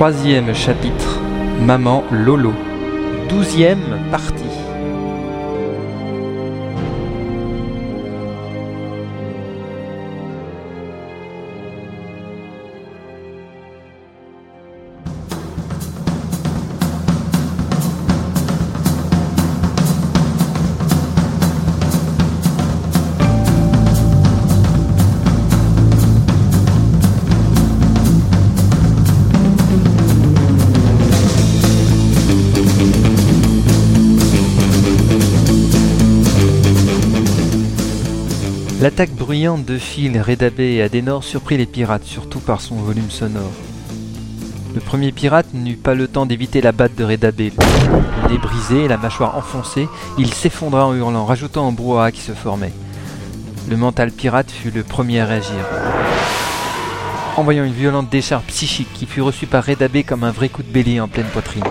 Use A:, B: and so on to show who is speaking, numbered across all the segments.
A: Troisième chapitre, Maman Lolo. Douzième partie. L'attaque bruyante de Phil, Redabé et Adenor surprit les pirates, surtout par son volume sonore. Le premier pirate n'eut pas le temps d'éviter la batte de Redabé. Le nez brisé la mâchoire enfoncée, il s'effondra en hurlant, rajoutant un brouhaha qui se formait. Le mental pirate fut le premier à réagir. Envoyant une violente décharge psychique qui fut reçue par Redabé comme un vrai coup de bélier en pleine poitrine.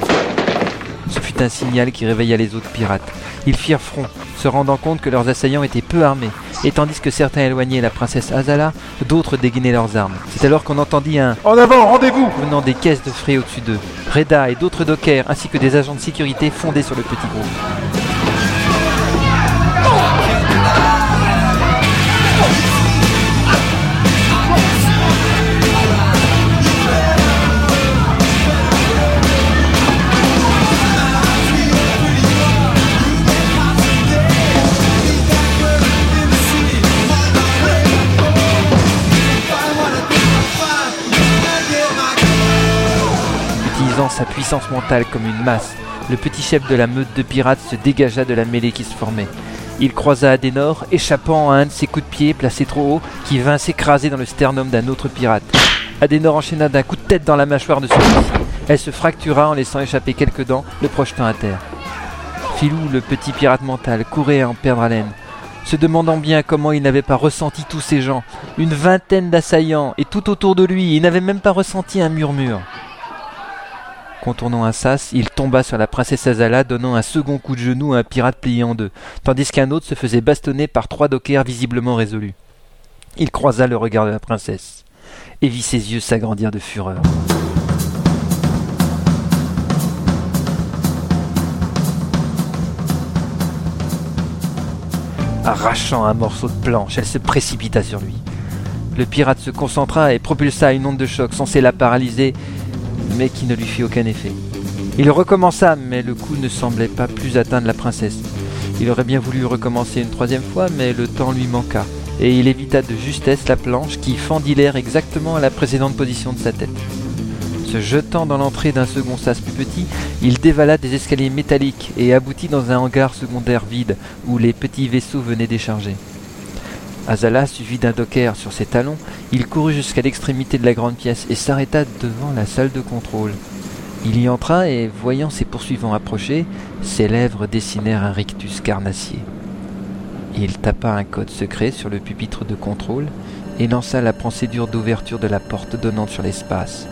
A: Ce fut un signal qui réveilla les autres pirates. Ils firent front, se rendant compte que leurs assaillants étaient peu armés, et tandis que certains éloignaient la princesse Azala, d'autres dégainaient leurs armes. C'est alors qu'on entendit un
B: En avant, rendez-vous
A: venant des caisses de frais au-dessus d'eux. Reda et d'autres dockers, ainsi que des agents de sécurité fondaient sur le petit groupe. Sa puissance mentale comme une masse, le petit chef de la meute de pirates se dégagea de la mêlée qui se formait. Il croisa Adenor, échappant à un de ses coups de pied placés trop haut, qui vint s'écraser dans le sternum d'un autre pirate. Adenor enchaîna d'un coup de tête dans la mâchoire de celui-ci. Elle se fractura en laissant échapper quelques dents, le projetant à terre. Filou, le petit pirate mental, courait à en perdre haleine, se demandant bien comment il n'avait pas ressenti tous ces gens, une vingtaine d'assaillants, et tout autour de lui, il n'avait même pas ressenti un murmure. Contournant un sas, il tomba sur la princesse Azala, donnant un second coup de genou à un pirate plié en deux, tandis qu'un autre se faisait bastonner par trois dockers visiblement résolus. Il croisa le regard de la princesse, et vit ses yeux s'agrandir de fureur. Arrachant un morceau de planche, elle se précipita sur lui. Le pirate se concentra et propulsa une onde de choc censée la paralyser, mais qui ne lui fit aucun effet. Il recommença, mais le coup ne semblait pas plus atteindre la princesse. Il aurait bien voulu recommencer une troisième fois, mais le temps lui manqua, et il évita de justesse la planche qui fendit l'air exactement à la précédente position de sa tête. Se jetant dans l'entrée d'un second sas plus petit, il dévala des escaliers métalliques et aboutit dans un hangar secondaire vide où les petits vaisseaux venaient décharger. Azala, suivi d'un docker sur ses talons, il courut jusqu'à l'extrémité de la grande pièce et s'arrêta devant la salle de contrôle. Il y entra et, voyant ses poursuivants approcher, ses lèvres dessinèrent un rictus carnassier. Il tapa un code secret sur le pupitre de contrôle et lança la procédure d'ouverture de la porte donnant sur l'espace.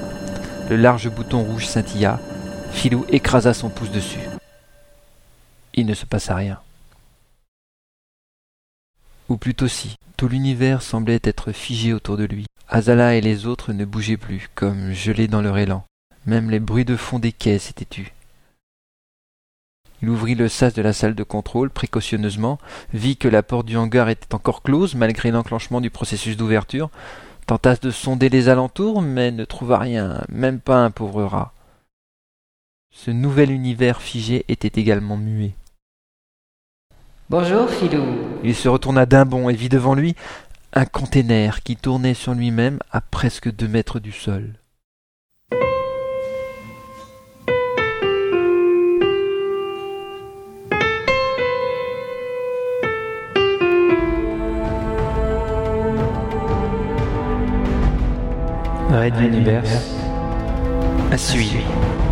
A: Le large bouton rouge scintilla. Filou écrasa son pouce dessus. Il ne se passa rien. Ou plutôt si, tout l'univers semblait être figé autour de lui. Azala et les autres ne bougeaient plus, comme gelés dans leur élan. Même les bruits de fond des caisses étaient tus. Il ouvrit le sas de la salle de contrôle précautionneusement, vit que la porte du hangar était encore close malgré l'enclenchement du processus d'ouverture, tenta de sonder les alentours, mais ne trouva rien, même pas un pauvre rat. Ce nouvel univers figé était également muet.
C: Bonjour, Filou.
A: Il se retourna d'un bond et vit devant lui un container qui tournait sur lui-même à presque deux mètres du sol.
D: Red Universe,
A: À suivre.